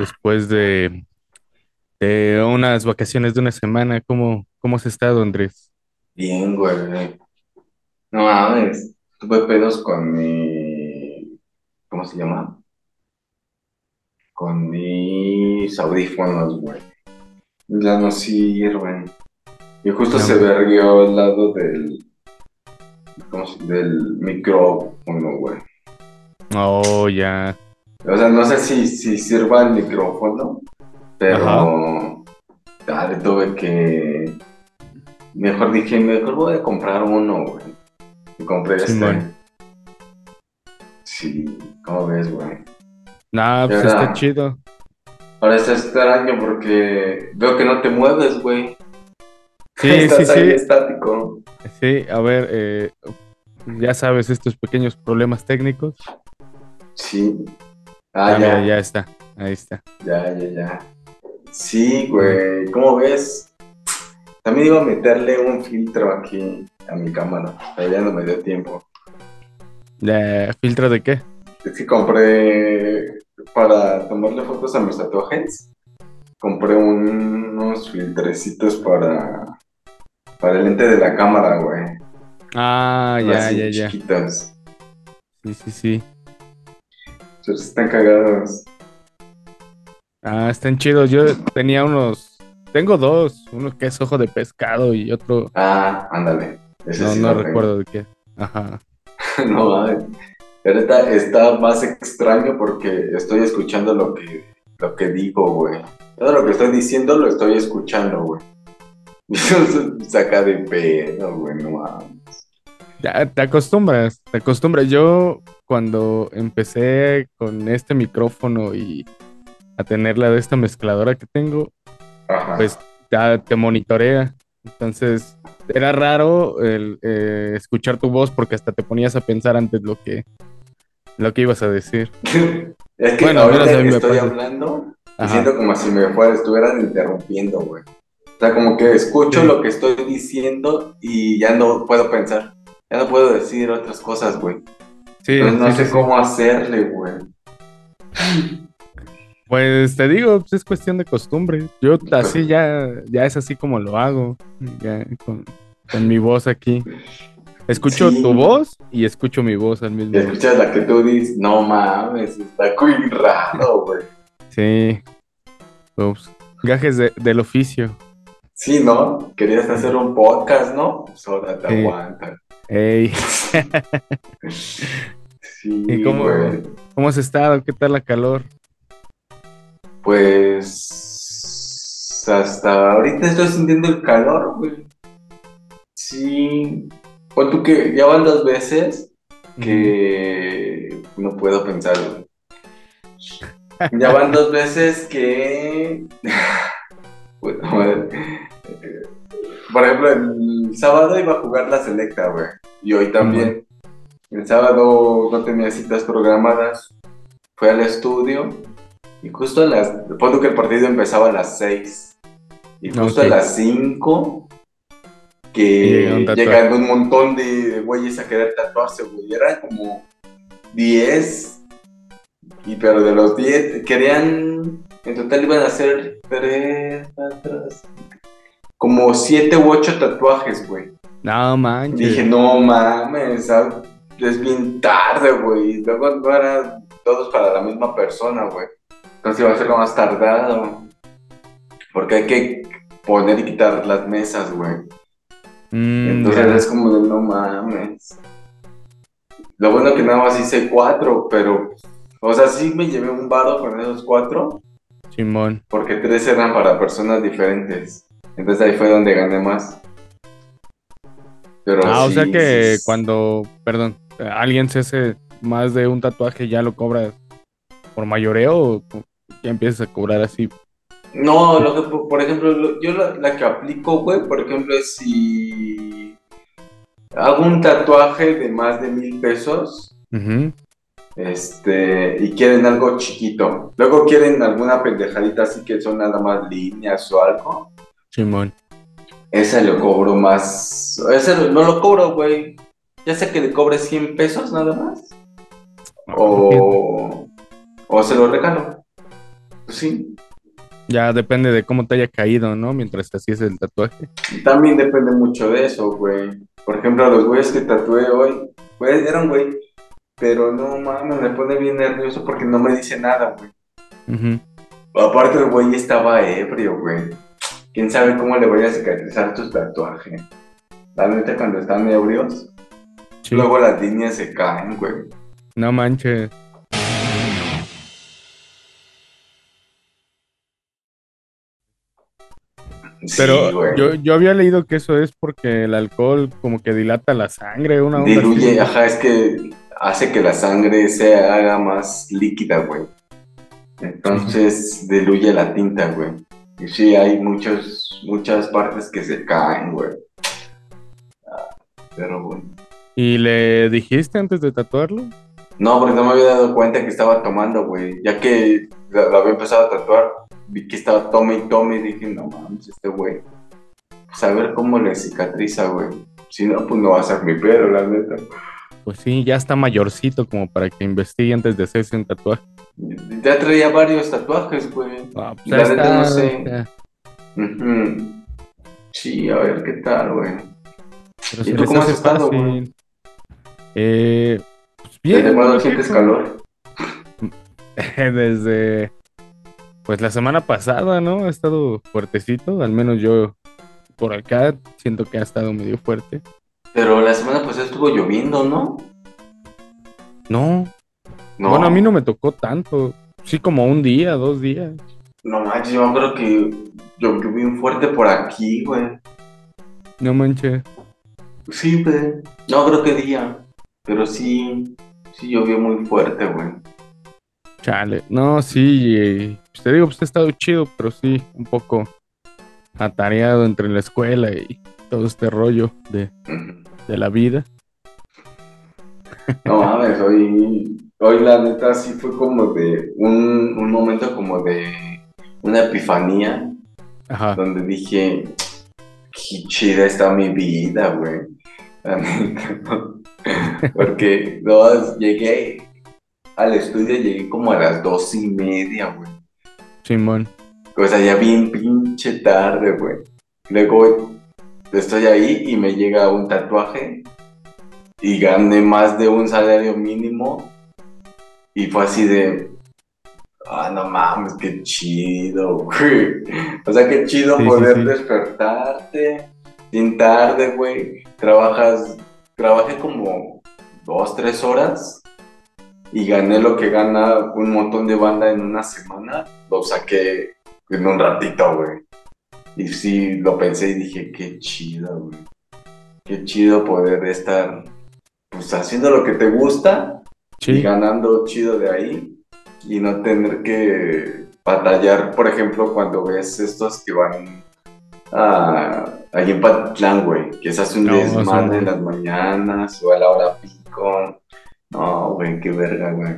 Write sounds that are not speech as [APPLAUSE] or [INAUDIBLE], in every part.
después de, de unas vacaciones de una semana. ¿Cómo, cómo has estado, Andrés? Bien, güey. No mames. Tuve pedos con mi. ¿Cómo se llama? Con mis audífonos, güey. Ya no sirven. Y justo No, se verguió al lado del. ¿Cómo se Del micrófono, güey. oh, ya. O sea, no sé si, si sirva el micrófono, Ajá. pero. Ya le tuve que. Mejor dije, mejor voy a comprar uno, güey. Y compré este. Simón. Sí, ¿cómo ves, güey? Nah, pues está chido. ahora está extraño porque veo que no te mueves, güey. Sí, [LAUGHS] sí, Estás ahí sí. estático. Sí, a ver, eh, ya sabes, estos pequeños problemas técnicos. Sí. Ah, Ah, mira, ya, ya está. Ahí está. ya, ya, ya. Sí, güey, ¿cómo ves? También iba a meterle un filtro aquí a mi cámara, pero ya no me dio tiempo. Ya, ¿filtro de qué? Es que compré para tomarle fotos a mis tatuajes. Compré un- unos filtrecitos para, para el lente de la cámara, güey. Ah, ya, Así ya, ya. chiquitos. Sí, sí, sí. Pero están cagados. Ah, están chidos. Yo tenía unos, tengo dos, uno que es ojo de pescado y otro, Ah, ándale. Ese no, sí no recuerdo de qué. Ajá. [LAUGHS] No, mames. Pero está, está más extraño porque estoy escuchando lo que, lo que digo, güey. Todo lo que estoy diciendo lo estoy escuchando, güey. [LAUGHS] Saca de pedo, güey, no mames. Ya te acostumbras, te acostumbras. Yo cuando empecé con este micrófono y a tener la de esta mezcladora que tengo, Ajá. pues ya te monitorea. Entonces era raro el, eh, escuchar tu voz porque hasta te ponías a pensar antes lo que, lo que ibas a decir. [LAUGHS] es que Bueno, ahorita estoy pasa. hablando y siento como si me fuera, estuvieran interrumpiendo, güey. O sea, como que escucho Sí. lo que estoy diciendo y ya no puedo pensar. Ya no puedo decir otras cosas, güey. Sí, Entonces no sí, sé sí, sí. cómo hacerle, güey. Pues te digo, pues es cuestión de costumbre. Yo así ya, ya es así como lo hago. Ya con, con mi voz aquí. Escucho tu voz y escucho mi voz al mismo tiempo. escuchas la que tú dices, no mames, está muy raro, güey. Sí. Ups. Gajes de- del oficio. Sí, ¿no? Querías hacer un podcast, ¿no? Pues ahora te Sí. Ey, Sí, ¿y cómo, güey. cómo has estado? ¿Qué tal la calor? Pues hasta ahorita estoy sintiendo el calor, güey. Sí. O tú que ya van dos veces que no puedo pensar, güey. Ya van dos veces que. [LAUGHS] Eh, Por ejemplo, el sábado iba a jugar la selecta, güey. Y hoy también. El sábado no tenía citas programadas. Fui al estudio. Y justo a las. Pongo que el partido empezaba a las 6. Y justo a las 5. Y llega un Que llegan un montón de güeyes a querer tatuarse, güey. Eran como 10 y pero de los 10 querían, en total iban a hacer 3, 4, como 7 u 8 tatuajes, güey. No manches. Dije, no mames, ah, es bien tarde, güey. Luego no eran todos para la misma persona, güey. Entonces iba a ser lo más tardado. Porque hay que poner y quitar las mesas, güey. Mm, Entonces ya. es como de no mames. Lo bueno que nada más hice 4, pero, o sea, sí me llevé un varo con esos 4. Simón. Porque tres eran para personas diferentes. Entonces ahí fue donde gané más. Pero Ah, o sea que sí, cuando, perdón, alguien se hace más de un tatuaje, ya lo cobras por mayoreo o ya empiezas a cobrar así. No, lo que, por ejemplo, lo- yo la, la que aplico, güey, por ejemplo, es si hago un tatuaje de más de mil pesos, este, y quieren algo chiquito. Luego quieren alguna pendejadita así que son nada más líneas o algo. Simón. Ese lo cobro más. Ese no lo cobro, güey. Ya sé que le cobre 100 pesos nada más. O, o se lo regalo. Pues sí. Ya depende de cómo te haya caído, ¿no? Mientras te hacías el tatuaje. También depende mucho de eso, güey. Por ejemplo, los güeyes que tatué hoy, güey, eran güey. Pero no mames, me pone bien nervioso porque no me dice nada, güey. Ujú. Aparte, el güey estaba ebrio, güey. Quién sabe cómo le voy a cicatrizar tus tatuajes. La neta, cuando están ebrios, Sí. luego las líneas se caen, güey. No manches. Pero sí, yo, yo había leído que eso es porque el alcohol como que dilata la sangre, una onda Diluye, así. ajá, es que hace que la sangre se haga más líquida, güey. Entonces diluye la tinta, güey. Y sí, hay muchos, muchas partes que se caen, güey. Ah, Pero bueno. ¿Y le dijiste antes de tatuarlo? No, porque no me había dado cuenta que estaba tomando, güey. Ya que lo, lo había empezado a tatuar, vi que estaba tome y tome y dije, no mames, este güey. Pues a ver cómo le cicatriza, güey. Si no, pues no va a ser mi pedo, la neta. Pues sí, ya está mayorcito como para que investigue antes de hacerse un tatuaje. Ya traía varios tatuajes, güey. Ah, pues La neta no sé. ya. Sí, a ver qué tal, güey. Pero ¿Y tú cómo has estado, güey? Eh, pues bien, ¿Desde cuándo sientes calor? [LAUGHS] Desde pues la semana pasada, ¿no? Ha estado fuertecito, al menos yo por acá siento que ha estado medio fuerte. Pero la semana pasada estuvo lloviendo, ¿no? No, No. bueno, a mí no me tocó tanto. Sí, como un día, dos días. No manches, yo creo que llovió bien fuerte por aquí, güey. No manches. Sí, güey. No creo que día. Pero sí, sí llovió muy fuerte, güey. Chale. No, sí, eh, te digo, pues ha estado chido, pero sí, un poco atareado entre la escuela y todo este rollo de, de la vida. No mames, hoy, hoy la neta sí fue como de un, un momento como de una epifanía Ajá. donde dije, qué chida está mi vida, güey. La neta. [LAUGHS] Porque no, llegué al estudio, llegué como a las dos y media, güey. Simón. O sea, ya bien pinche tarde, güey. Luego estoy ahí y me llega un tatuaje y gané más de un salario mínimo. Y fue así de. Ah, no mames, qué chido, güey. [LAUGHS] O sea, qué chido Sí, poder sí. despertarte bien tarde, güey. Trabajas. Trabajé como dos, tres horas y gané lo que gana un montón de banda en una semana. Lo saqué en un ratito, güey. Y sí, lo pensé y dije, qué chido, güey. Qué chido poder estar, pues, haciendo lo que te gusta y ganando chido de ahí y no tener que batallar, por ejemplo, cuando ves estos que van a, allí en Patitlán, güey, que se hace un No, desmadre en las mañanas o a la hora pico. No, güey, qué verga, güey.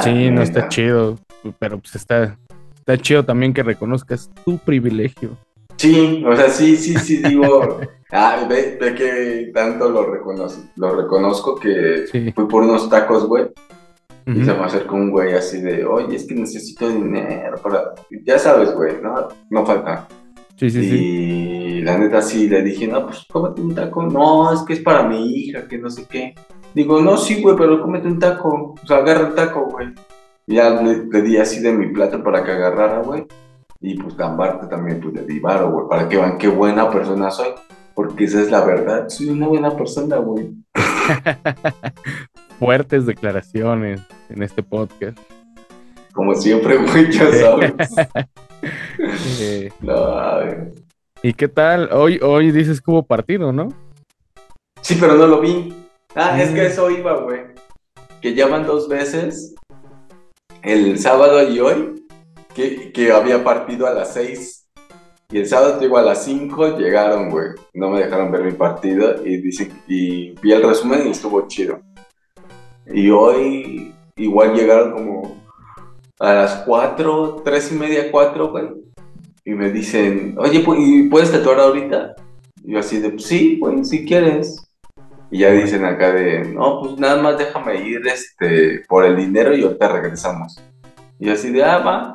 Sí, no está chido, pero pues está, está chido también que reconozcas tu privilegio. Sí, o sea, sí, sí, sí, [LAUGHS] digo, ah, ve, ve que tanto lo reconozco, lo reconozco que Sí. fui por unos tacos, güey, y Ujú. se me acercó un güey así de, oye, es que necesito dinero para, ya sabes, güey, no, no falta. Sí, sí, sí. y la neta sí le dije, no, pues cómete un taco, no, es que es para mi hija, que no sé qué. Digo, no, sí, güey, pero cómete un taco, o sea, agarra el taco, güey. Y ya le, le di así de mi plato para que agarrara, güey. Y pues aparte también pues le di varo, güey, para que vean qué buena persona soy. Porque esa es la verdad, soy una buena persona, güey. [LAUGHS] Fuertes declaraciones en este podcast. Como siempre, güey, ya sabes. [LAUGHS] Eh, No. ¿Y qué tal? Hoy, hoy dices que hubo partido, ¿no? Sí, pero no lo vi. Ah, es que eso iba, güey. Que ya van dos veces, el sábado y hoy, que, que había partido a las seis. Y el sábado, digo, a las cinco llegaron, güey. No me dejaron ver mi partido y, dicen, y vi el resumen y estuvo chido. Y hoy igual llegaron como a las cuatro, tres y media, cuatro, güey. Y me dicen, oye, pu- ¿y ¿puedes tatuar ahorita? Y yo así de, "Pues sí, güey, si quieres. Y ya dicen acá de, no, pues nada más déjame ir este, por el dinero y ahorita regresamos. Y así de, ah, va.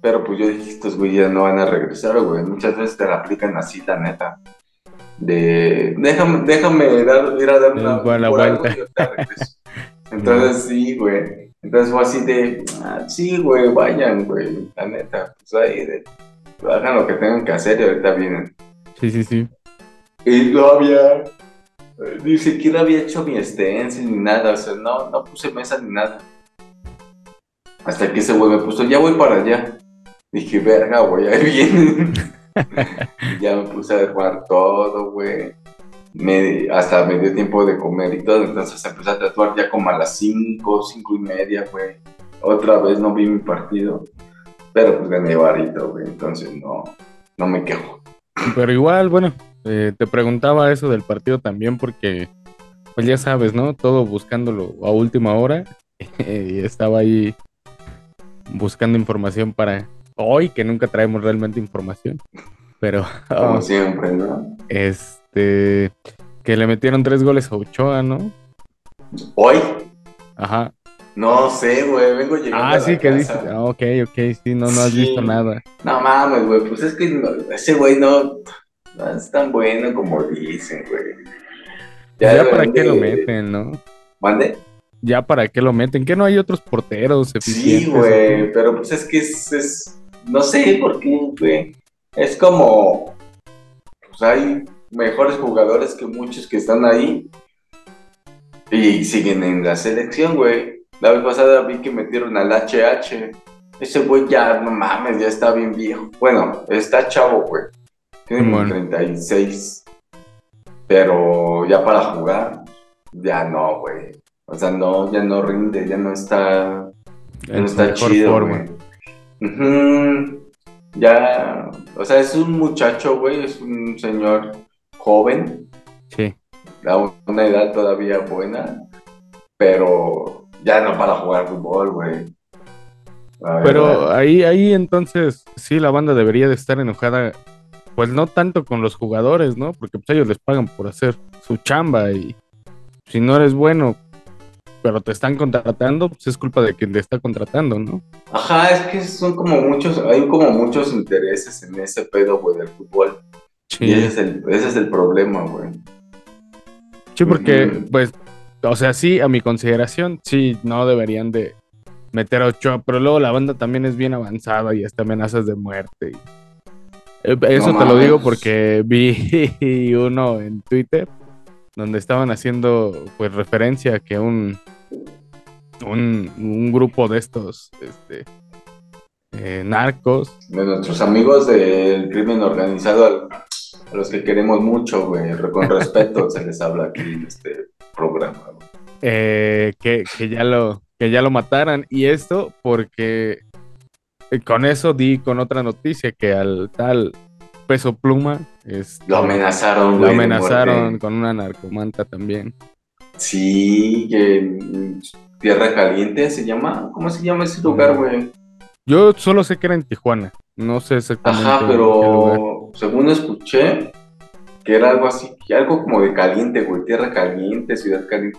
Pero pues yo dije, estos güeyes no van a regresar, güey. Muchas veces te la aplican así, la neta. De, déjame, déjame dar, ir a dar una, por algo regreso. [LAUGHS] Entonces sí, güey. Entonces fue así de, ah, sí, güey, vayan, güey. La neta, pues ahí, de, hagan lo que tengan que hacer y ahorita vienen. Sí, sí, sí. Y no había, ni siquiera había hecho mi stencil ni nada, o sea, no, no puse mesa ni nada. Hasta que ese güey me puso, ya voy para allá. Dije, verga, güey, ahí vienen. [LAUGHS] Ya me puse a armar todo, güey. Hasta me dio tiempo de comer y todo, entonces empecé a tatuar ya como a las 5, 5 y media, güey. Otra vez no vi mi partido, pero pues gané varito, güey, entonces no, no me quejo. Pero igual, bueno, eh, te preguntaba eso del partido también porque, pues ya sabes, ¿no? Todo buscándolo a última hora [LAUGHS] y estaba ahí buscando información para hoy, que nunca traemos realmente información, pero Como [LAUGHS] siempre, ¿no? este, que le metieron tres goles a Ochoa, ¿no? Hoy, Ajá. no sé, güey, vengo llegando a Ah, la sí, que dices, ah, ok, ok, sí, no, no has Sí. visto nada. No mames, güey, pues es que no- ese güey no, no es tan bueno como dicen, güey. Ya, para qué lo meten, ¿no? ¿Mande? Ya para qué lo meten, que no hay otros porteros eficientes. Sí, güey, pero pues es que es, es- no sé por qué, güey. Es como, pues hay mejores jugadores que muchos que están ahí y siguen en la selección, güey. La vez pasada vi que metieron al HH. Ese güey ya, no mames, ya está bien viejo. Bueno, está chavo, güey. Tiene Bueno. 36. Pero ya para jugar, ya no, güey. O sea, no, ya no rinde, ya no está En no está chido, forma. Ujú. Ya, o sea, es un muchacho, güey, es un señor joven, Sí. a una edad todavía buena, pero ya no para jugar fútbol, güey. Pero ahí, ahí entonces sí la banda debería de estar enojada, pues no tanto con los jugadores, ¿no? Porque pues ellos les pagan por hacer su chamba y si no eres bueno, pero te están contratando, pues es culpa de quien te está contratando, ¿no? Ajá, es que son como muchos, hay como muchos intereses en ese pedo, güey, del fútbol. Y ese Sí, es el, ese es el problema, güey. sí porque pues, o sea, sí, a mi consideración, sí, no deberían de meter a Ochoa, pero luego la banda también es bien avanzada y hasta amenazas de muerte. y- Eh, Eso No te lo digo porque [LAUGHS] vi uno en Twitter donde estaban haciendo pues referencia a que un, un, un grupo de estos este, eh, narcos, De nuestros amigos del crimen organizado, a los que queremos mucho, güey, con respeto [LAUGHS] se les habla aquí en este programa. eh, que, que ya lo, que ya lo mataran. Y esto porque eh, con eso di con otra noticia que al tal peso pluma este, Lo amenazaron, lo güey. amenazaron con una narcomanta también. Sí, que en Tierra Caliente se llama. ¿Cómo se llama ese lugar, Mm. güey? Yo solo sé que era en Tijuana. No sé exactamente Ajá, pero según escuché, que era algo así, algo como de caliente, güey. Tierra Caliente, Ciudad Caliente.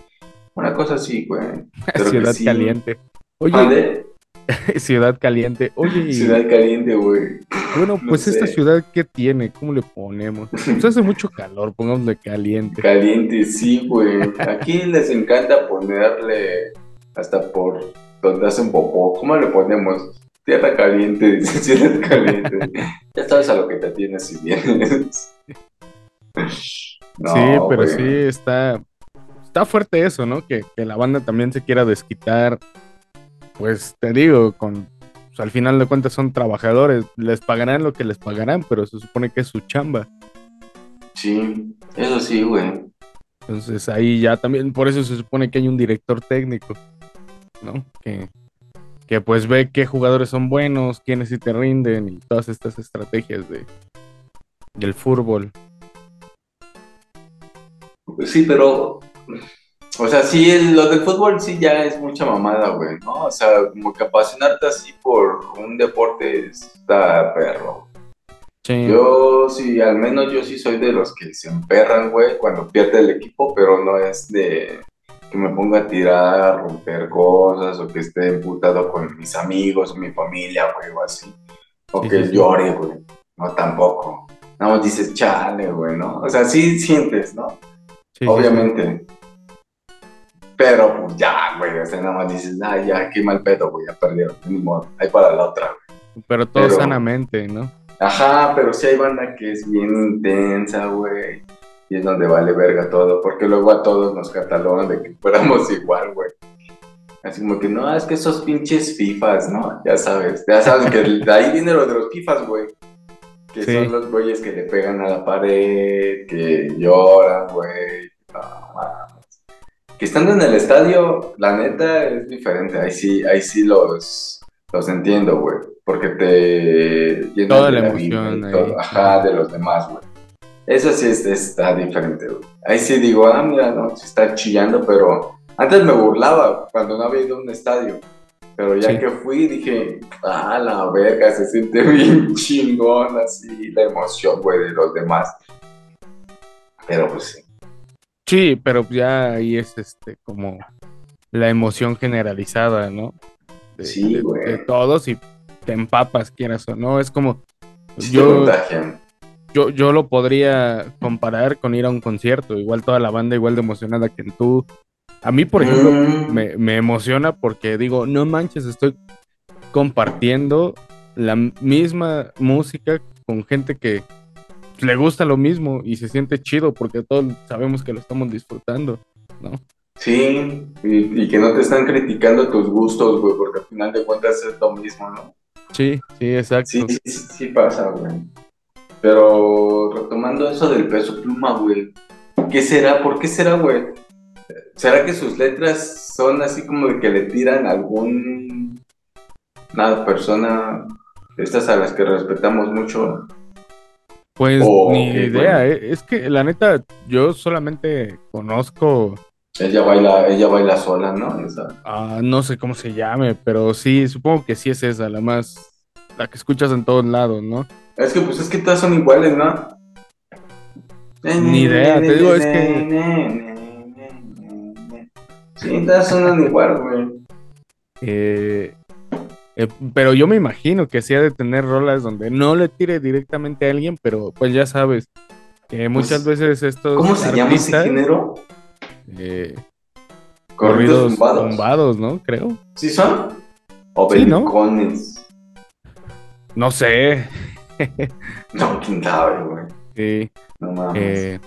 Una cosa así, güey. [LAUGHS] Ciudad sí. Caliente. Oye. [LAUGHS] Ciudad Caliente. Oye, Ciudad Caliente, güey. Bueno, no pues esta ciudad, ¿qué tiene? ¿Cómo le ponemos? Pues hace mucho calor, pongámosle caliente. Caliente, sí, güey. Aquí [LAUGHS] les encanta ponerle hasta por donde hacen popó. ¿Cómo le ponemos? Tierra caliente, [LAUGHS] dice Ciudad caliente. ya sabes a lo que te tienes si vienes. No, sí, pero güey. sí está, está fuerte eso, ¿no? Que, que la banda también se quiera desquitar. Pues te digo, con pues, al final de cuentas son trabajadores, les pagarán lo que les pagarán, pero se supone que es su chamba. Sí, eso sí, güey. Entonces ahí ya también, por eso se supone que hay un director técnico, ¿no? Que, que pues ve qué jugadores son buenos, quiénes sí te rinden y todas estas estrategias de, del fútbol. Sí, pero. O sea, sí, el- lo del fútbol sí ya es mucha mamada, güey, ¿no? O sea, como que apasionarte así por un deporte está perro. Sí, Yo sí, al menos yo sí soy de los que se emperran, güey, cuando pierde el equipo, pero no es de, que me ponga a tirar, a romper cosas, o que esté emputado con mis amigos, o mi familia, güey, o así. O que llore, güey. No, tampoco. Nada más dices, chale, güey, ¿no? O sea, sí sientes, ¿no? Obviamente. Pero pues ya, güey, o sea, nada más dices, ay, ya, qué mal pedo, güey, ya perdieron, ni modo, ahí para la otra, güey. Pero todo sanamente, ¿no? Ajá, pero sí hay banda que es bien intensa, güey, y es donde vale verga todo, porque luego a todos nos catalogan de que fuéramos [LAUGHS] igual, güey. Así como que, no, es que esos pinches FIFAs, ¿no? Ya sabes, ya sabes que [LAUGHS] de ahí viene lo de los FIFAs, güey. Que son los güeyes que le pegan a la pared, que lloran, güey. No, que estando en el estadio, la neta es diferente. Ahí sí, ahí sí los, los entiendo, güey. Porque te Toda la, emoción ajá, de los demás, güey. Eso sí está diferente, güey. Ahí sí digo, ah, mira, no, se está chillando, pero antes me burlaba cuando no había ido a un estadio. Pero ya que fui, dije, ah, la verga, se siente [LAUGHS] bien chingón, así, la emoción, güey, de los demás. Pero pues sí. Sí, pero ya ahí es este como la emoción generalizada, ¿no? De, sí, güey. De, todos y te empapas, quieras o no. Es como. yo, yo, yo lo podría comparar con ir a un concierto. Igual toda la banda, igual de emocionada que tú. A mí, por ejemplo, mm. me, me emociona porque digo, no manches, estoy compartiendo la misma música con gente que, le gusta lo mismo y se siente chido porque todos sabemos que lo estamos disfrutando, ¿no? Sí, y, que no te están criticando tus gustos, güey, porque al final de cuentas es lo mismo, ¿no? Sí, sí, exacto. Sí, sí, sí pasa, güey. Pero retomando eso del peso pluma, güey, ¿qué será? ¿Por qué será, güey? ¿Será que sus letras son así como de que le tiran a algún... una persona, estas a las que respetamos mucho, pues ni idea, eh. es que la neta, yo solamente conozco. Ella baila, ella baila sola, ¿no? Ah, no sé cómo se llame, pero sí, supongo que sí es esa, la más, la que escuchas en todos lados, ¿no? Es que pues es que todas son iguales, ¿no? Ni idea, te digo, es que. Sí, todas son igual, güey. Eh, eh, pero yo me imagino que sí ha de tener rolas donde no le tire directamente a alguien, pero pues ya sabes que muchas pues, veces estos. ¿Cómo se llama ese género? Eh, corridos zumbados. ¿no? Creo. ¿Sí son? ¿O sí, ¿no? no sé. [LAUGHS] no, quién sabe, güey. Sí. No mames. Eh,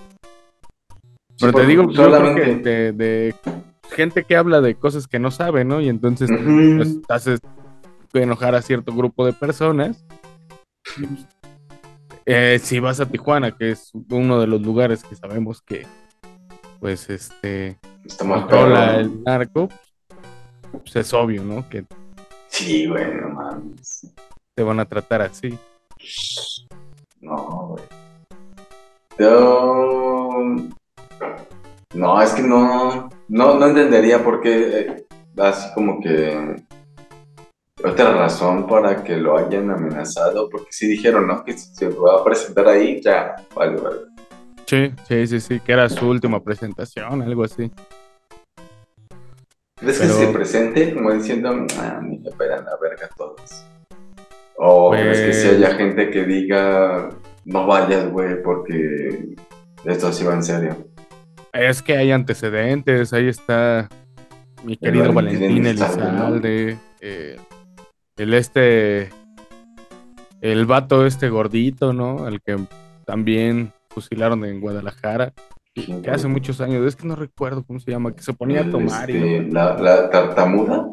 pero te digo, solamente de, de, gente que habla de cosas que no sabe, ¿no? Y entonces pues, haces enojar a cierto grupo de personas. Eh, si vas a Tijuana, que es uno de los lugares que sabemos que, pues, este, controla el narco, pues es obvio, ¿no? Que sí, güey, no mames. Te van a tratar así. No, güey. Yo... No, es que no, no, no entendería por qué, eh, así como que otra razón para que lo hayan amenazado, porque sí dijeron, ¿no? Que se va a presentar ahí, ya, vale, vale. Sí, sí, sí, sí, que era su última presentación, algo así. ¿Crees que se presente como diciendo, ah, ni me esperan la verga todos? ¿O crees que si haya pues gente que diga, no vayas, güey, porque esto sí va en serio? Es que hay antecedentes, ahí está mi querido Valentín, Elizalde, eh, el este, el vato este gordito, ¿no? El que también fusilaron en Guadalajara, que hace muchos años, es que no recuerdo cómo se llama, que se ponía a tomar y... Este, la, tartamuda,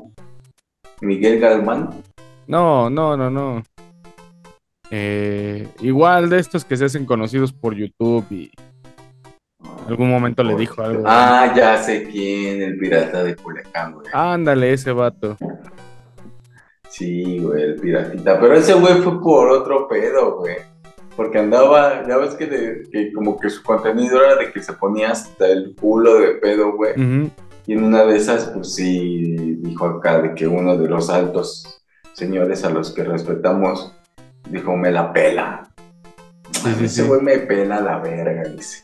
Miguel Galmán. No, no, no, no. Eh, igual de estos que se hacen conocidos por YouTube y en algún momento le dijo algo. Ah, ya sé quién, el pirata de Culiacán, güey. Ándale, ese vato. Sí, güey, el piratita. Pero ese güey fue por otro pedo, güey. Porque andaba, ya ves que, como que su contenido era de que se ponía hasta el culo de pedo, güey. Y en una de esas, pues sí, dijo acá de que uno de los altos señores a los que respetamos dijo, me la pela. ese güey me pela la verga, dice.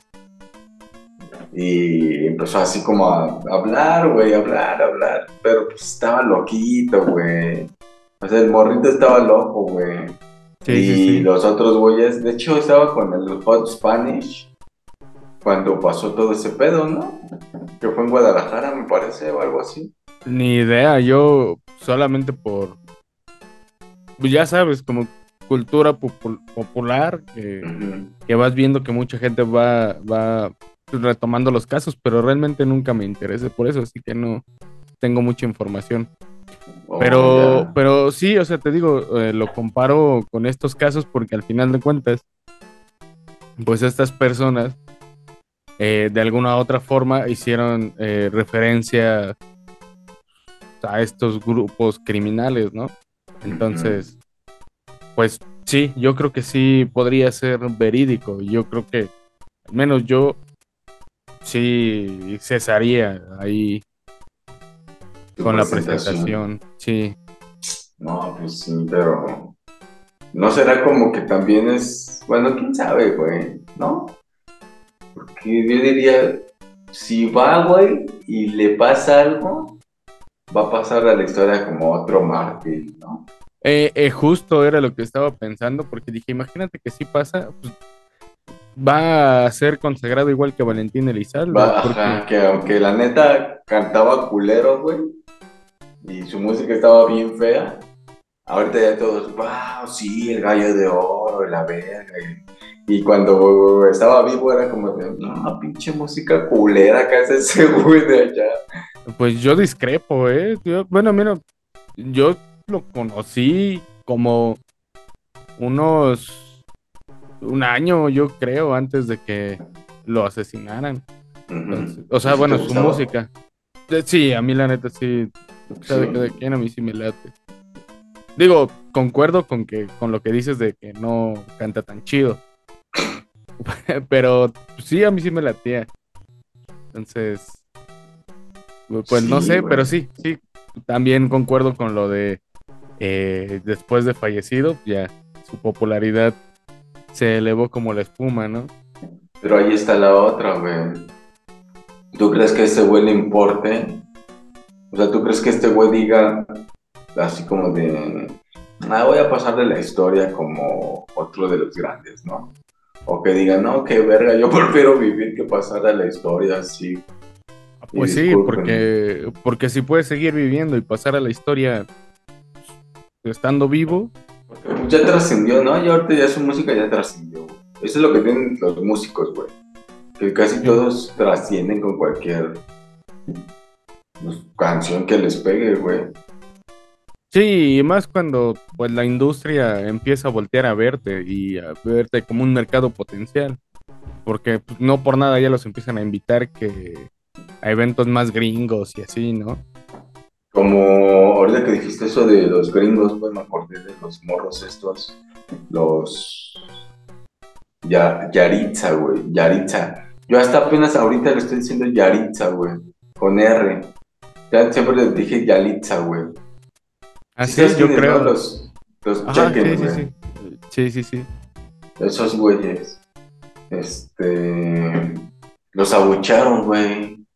Y empezó así como a hablar, güey, hablar, hablar. Pero pues estaba loquito, güey. O sea, el morrito estaba loco, güey. y los otros güeyes, de hecho estaba con el Hot Spanish cuando pasó todo ese pedo, ¿no? Que fue en Guadalajara, me parece, o algo así. Ni idea, yo solamente por, pues ya sabes, como cultura popular, que, vas viendo que mucha gente va, va retomando los casos, pero realmente nunca me interesé por eso, así que no tengo mucha información. Oh, pero, pero sí, o sea, te digo, eh, lo comparo con estos casos porque al final de cuentas, pues estas personas eh, de alguna u otra forma hicieron eh, referencia a estos grupos criminales, ¿no? Entonces, pues sí, yo creo que sí podría ser verídico. Yo creo que, al menos yo, sí cesaría ahí con la presentación, sí. No, pues sí, pero no será como que también es, bueno, quién sabe, güey, ¿no? Porque yo diría, si va, güey, y le pasa algo, va a pasar a la historia como otro mártir, ¿no? Eh, eh, justo era lo que estaba pensando, porque dije, imagínate que si pasa, pues, va a ser consagrado igual que Valentín Elizalde. Va, que aunque la neta cantaba culero, güey, y su música estaba bien fea, ahorita ya todos, wow, sí, el gallo de oro, la verga, y, cuando estaba vivo era como de, no, pinche música culera que hace ese [LAUGHS] güey de allá. Pues yo discrepo, ¿eh? bueno, mira, yo lo conocí como unos un año, yo creo, antes de que lo asesinaran. o sea, bueno, su música. Eh, sí, a mí la neta sí. ¿Sabe de quién? A mí sí me late. Digo, concuerdo con que con lo que dices de que no canta tan chido. [LAUGHS] Pero sí, a mí sí me latía. Entonces, pues no sé, pero sí, sí. También concuerdo con lo de eh, después de fallecido, ya su popularidad se elevó como la espuma, ¿no? Pero ahí está la otra, güey. ¿Tú crees que este güey le importe? O sea, ¿tú crees que este güey diga así como de, ah, voy a pasar de la historia como otro de los grandes, ¿no? O que diga, no, que verga, yo [LAUGHS] prefiero vivir que pasar a la historia así. Pues sí, porque, porque si puedes seguir viviendo y pasar a la historia estando vivo. Ya trascendió, ¿no? Y ahorita ya su música ya trascendió, Eso es lo que tienen los músicos, güey. Que casi todos trascienden con cualquier pues, canción que les pegue, güey. Sí, y más cuando pues la industria empieza a voltear a verte y a verte como un mercado potencial. Porque pues, no por nada ya los empiezan a invitar que a eventos más gringos y así, ¿no? Como ahorita que dijiste eso de los gringos, pues me acordé de los morros estos, los Yaritza, güey, Yaritza. Yo hasta apenas ahorita le estoy diciendo Yaritza, güey, con R. Ya siempre les dije Yalitza, güey. Así es, yo creo. Los, los chequen, sí, sí, sí, sí, sí, sí. Esos güeyes. Este. Los abucharon, güey.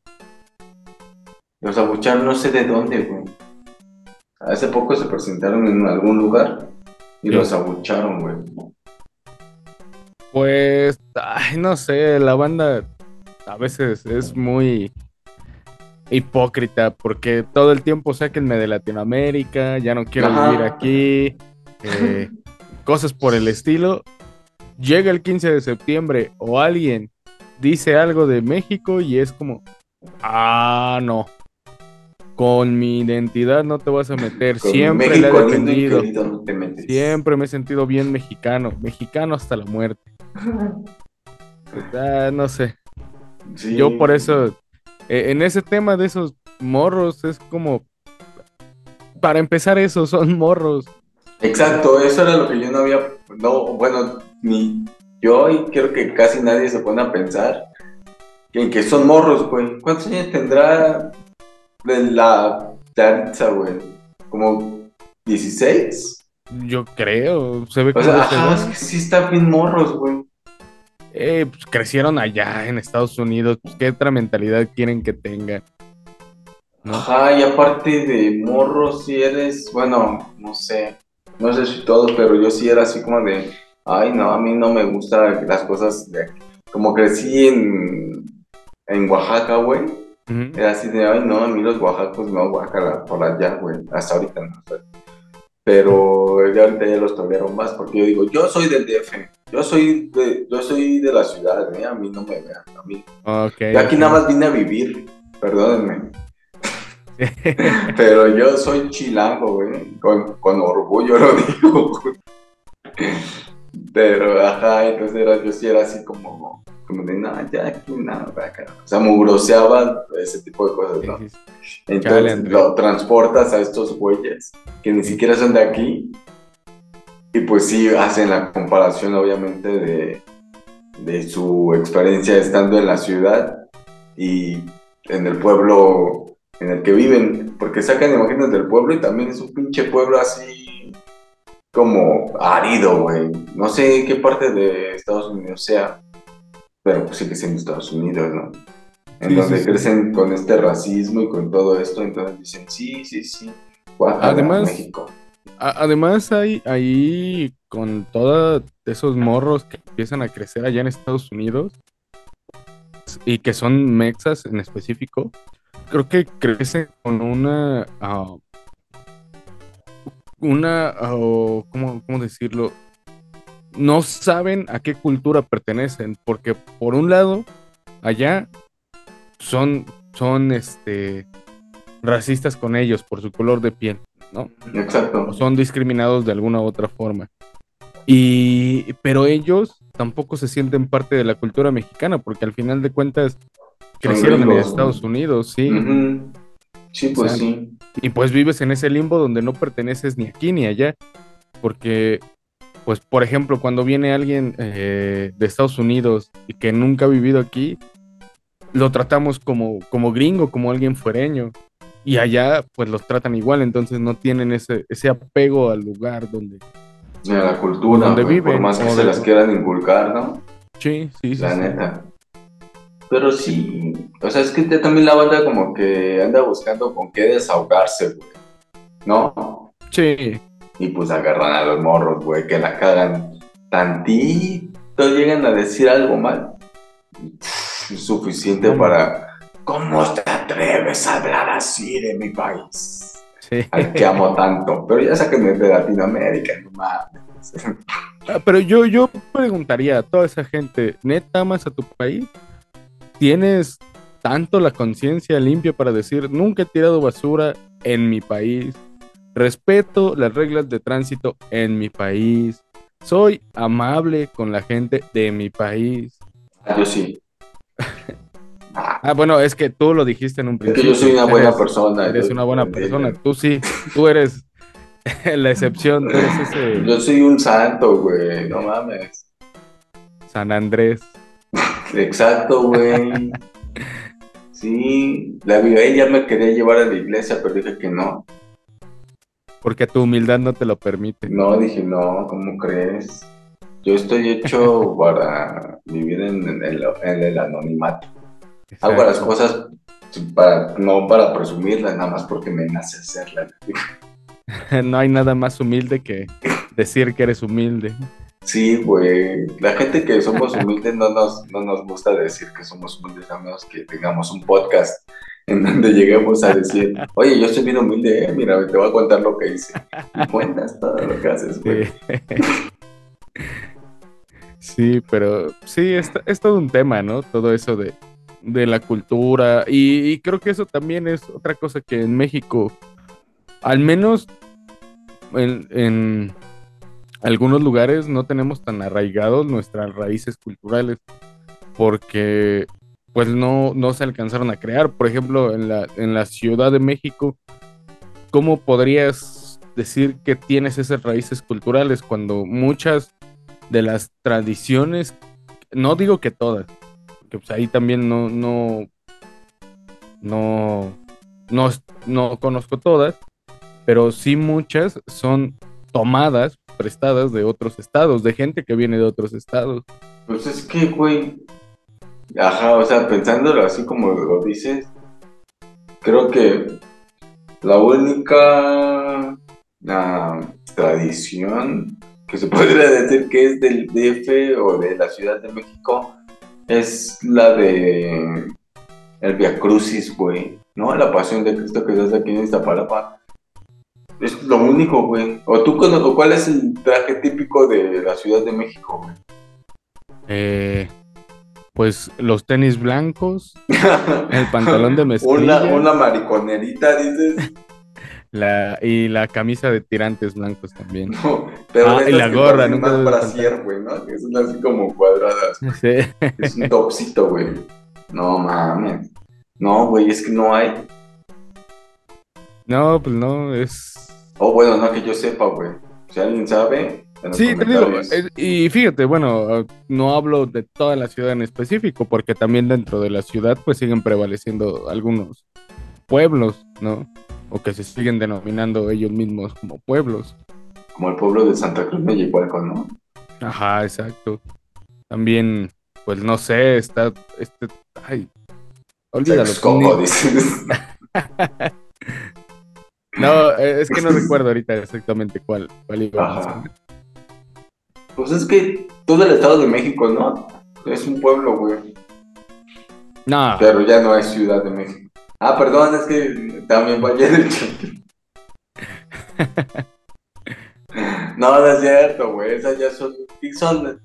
Los abucharon no sé de dónde, güey. Hace poco se presentaron en algún lugar y los abucharon, güey. Pues, ay, no sé, la banda a veces es muy hipócrita porque todo el tiempo sáquenme de Latinoamérica, ya no quiero vivir aquí, eh, [LAUGHS] cosas por el estilo. Llega el 15 de septiembre o alguien dice algo de México y es como, ah, no, con mi identidad no te vas a meter. Siempre la he defendido. Siempre me he sentido bien mexicano. Mexicano hasta la muerte. [LAUGHS] Ah, no sé. Yo por eso, e, en ese tema de esos morros, es como. Para empezar, eso son morros. Exacto, eso era lo que yo no había. No, bueno, ni yo y creo que casi nadie se pone a pensar. Que, que son morros, güey. ¿Cuántos años tendrá de la danza, güey? ¿Como 16? Yo creo, se ve o sea, ajá, es que sí está bien morros, güey. Eh, pues, crecieron allá en Estados Unidos, pues, ¿qué otra mentalidad quieren que tenga? Ajá, y aparte de morro, si eres, bueno, no sé, no sé si todo, pero yo sí era así como de, ay, no, a mí no me gustan las cosas de Como crecí en, en Oaxaca, güey. Era así de, ay, no, a mí los oaxacos no, Oaxaca por allá, güey. Hasta ahorita no. Pero ya ahorita ya los tolero más porque yo digo, yo soy del DF. Yo soy de, yo soy de la ciudad, ¿eh? a mí no me vean. A mí. Okay, aquí nada más vine a vivir, perdónenme. [LAUGHS] Pero yo soy chilango, güey. Con, con orgullo lo digo. Pero, ajá, entonces era, yo sí era así como, como de, no, ya aquí nada, O sea, mugroseaba ese tipo de cosas, ¿no? Entonces lo transportas a estos güeyes que ni siquiera son de aquí. Y pues sí, hacen la comparación, obviamente, de, de su experiencia estando en la ciudad y en el pueblo en el que viven, porque sacan imágenes del pueblo y también es un pinche pueblo así como árido, güey. No sé qué parte de Estados Unidos sea, pero pues sigue siendo Estados Unidos, ¿no? En donde crecen con este racismo y con todo esto, entonces dicen, sí, sí, sí, además, México. Además hay ahí con todos esos morros que empiezan a crecer allá en Estados Unidos y que son mexas en específico, creo que crece con una. Ah, una. Uh, ¿cómo, decirlo? No saben a qué cultura pertenecen, porque por un lado, allá son, son este, racistas con ellos por su color de piel, ¿no? Exacto. son discriminados de alguna u otra forma. Y, pero ellos tampoco se sienten parte de la cultura mexicana, porque al final de cuentas crecieron en Estados Unidos, sí. Sí, pues sí. Y pues vives en ese limbo donde no perteneces ni aquí ni allá. Porque, pues, por ejemplo, cuando viene alguien eh, de Estados Unidos y que nunca ha vivido aquí, lo tratamos como, como gringo, como alguien fuereño. Y allá, pues, los tratan igual, entonces no tienen ese, ese apego al lugar donde... A la cultura, donde viven. Por más que se las quieran inculcar, ¿no? Sí, sí, sí. La neta. Pero sí, o sea, es que también la banda como que anda buscando con qué desahogarse, güey. ¿No? Sí. Y pues agarran a los morros, güey, que la cagan tantito, llegan a decir algo mal. suficiente para... ¿Cómo te atreves a hablar así de mi país? Sí. Al que amo tanto. Pero ya sáquenme de Latinoamérica, no mames. Ah, pero yo, yo preguntaría a toda esa gente, ¿neta amas a tu país? tienes tanto la conciencia limpia para decir, nunca he tirado basura en mi país, respeto las reglas de tránsito en mi país, soy amable con la gente de mi país. Yo sí. Ah, bueno, es que tú lo dijiste en un principio. Es que yo soy una buena persona. Eres una buena persona, tú sí, tú eres [LAUGHS] la excepción. Yo soy un santo, güey, no mames. San Andrés. Exacto, güey. Sí, la vida ya me quería llevar a la iglesia, pero dije que no. Porque tu humildad no te lo permite. No, dije, no, ¿cómo crees? Yo estoy hecho [LAUGHS] para vivir en, el anonimato. Hago las cosas para, no para presumirlas, nada más porque me nace hacerlas. [LAUGHS] no hay nada más humilde que decir que eres humilde. Sí, güey. La gente que somos humildes no nos, no nos gusta decir que somos humildes, a menos que tengamos un podcast en donde lleguemos a decir, oye, yo soy bien humilde, eh, mira, te voy a contar lo que hice. Y cuentas todo lo que haces, güey. [LAUGHS] Sí. pero sí, es, es, todo un tema, ¿no? Todo eso de, la cultura. Y, creo que eso también es otra cosa que en México, al menos en algunos lugares no tenemos tan arraigados nuestras raíces culturales porque pues no, no se alcanzaron a crear. Por ejemplo, en la, en la Ciudad de México, ¿cómo podrías decir que tienes esas raíces culturales cuando muchas de las tradiciones, no digo que todas, que pues ahí también no, no, no, no, no conozco todas, pero sí muchas son tomadas, prestadas de otros estados, de gente que viene de otros estados. Pues es que, güey. Ajá, o sea, pensándolo así como lo dices, creo que la única tradición que se [LAUGHS] podría decir que es del DF o de la Ciudad de México es la de el Via Crucis, güey, ¿no? La pasión de Cristo que se hace aquí en Iztapalapa. Es lo único, güey. ¿O tú cuál es el traje típico de la Ciudad de México, güey? Eh, pues los tenis blancos, [LAUGHS] el pantalón de mezclilla. Una, una mariconerita, dices. La, y la camisa de tirantes blancos también. pero ah, y la gorra, nunca. Más brasier, güey, ¿no? Que son así como cuadradas. [LAUGHS] Sí. Es un topsito, güey. No mames. No, güey, es que no hay. No, pues no, es. Oh, bueno, no que yo sepa, güey. Si alguien sabe. Sí, te digo, y fíjate, bueno, no hablo de toda la ciudad en específico, porque también dentro de la ciudad pues siguen prevaleciendo algunos pueblos, ¿no? O que se siguen denominando ellos mismos como pueblos. Como el pueblo de Santa Cruz de Yihualco, ¿no? Ajá, exacto. También, pues no sé, está este, ay, olvídalo. [LAUGHS] no, es que no recuerdo ahorita exactamente cuál, cuál iba a Pues es que todo el Estado de México, ¿no? Es un pueblo, güey. No. Pero ya no es Ciudad de México. Ah, perdón, es que también vaya del [LAUGHS] No, no es cierto, güey. Esas ya son. son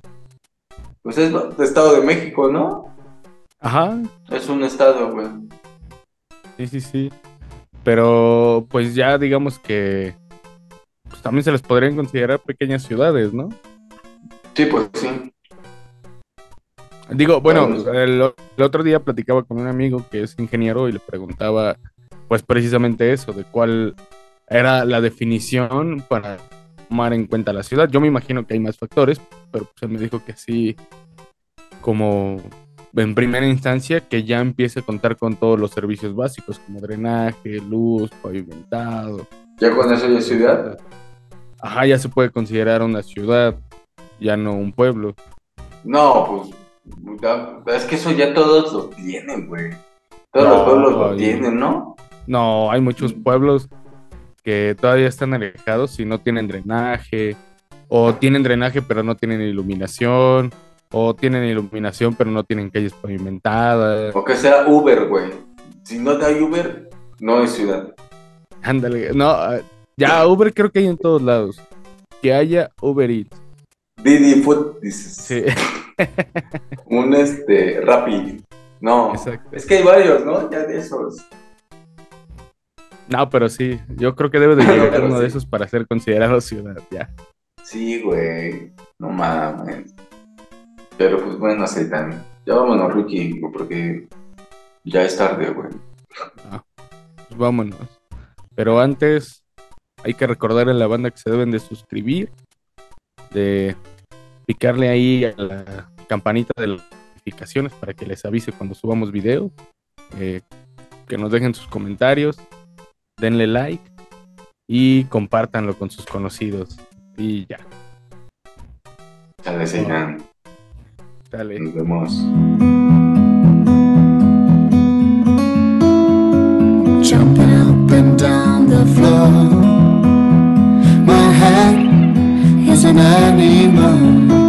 pues es de Estado de México, ¿no? Ajá. Es un estado, güey. Sí, sí, sí. Pero, pues ya digamos que. Pues también se les podrían considerar pequeñas ciudades, ¿no? Sí, pues sí. Digo, bueno, el, otro día platicaba con un amigo que es ingeniero y le preguntaba, pues precisamente eso, de cuál era la definición para tomar en cuenta la ciudad. Yo me imagino que hay más factores, pero pues él me dijo que sí, como en primera instancia, que ya empiece a contar con todos los servicios básicos, como drenaje, luz, pavimentado. ¿Ya con eso ya es ciudad? Ajá, ya se puede considerar una ciudad, ya no un pueblo. No, pues es que eso ya todos lo tienen, güey. Todos los pueblos lo tienen, ¿no? No, hay muchos mm. pueblos que todavía están alejados y no tienen drenaje, o tienen drenaje pero no tienen iluminación, o tienen iluminación pero no tienen calles pavimentadas. O que sea Uber, güey. Si no te hay Uber, no es ciudad. Ándale, no, ya Uber creo que hay en todos lados. Que haya Uber Eats. Didi Food, dices. Sí. [LAUGHS] un este Rapid. No, es que hay varios, ¿no? Ya de esos. No, pero sí, yo creo que debe de [LAUGHS] llegar uno de esos para ser considerado ciudad, ya. Sí, güey, no mames. Pero pues bueno, Seitan, ya vámonos, Ricky, porque ya es tarde, güey. Ah, pues vámonos. Pero antes, hay que recordar a la banda que se deben de suscribir, de picarle ahí a la campanita de las notificaciones para que les avise cuando subamos video. Eh, que nos dejen sus comentarios, denle like y compártanlo con sus conocidos. Y ya. Dale. Dale. Nos vemos. Jumping up and down the floor. My head an animal.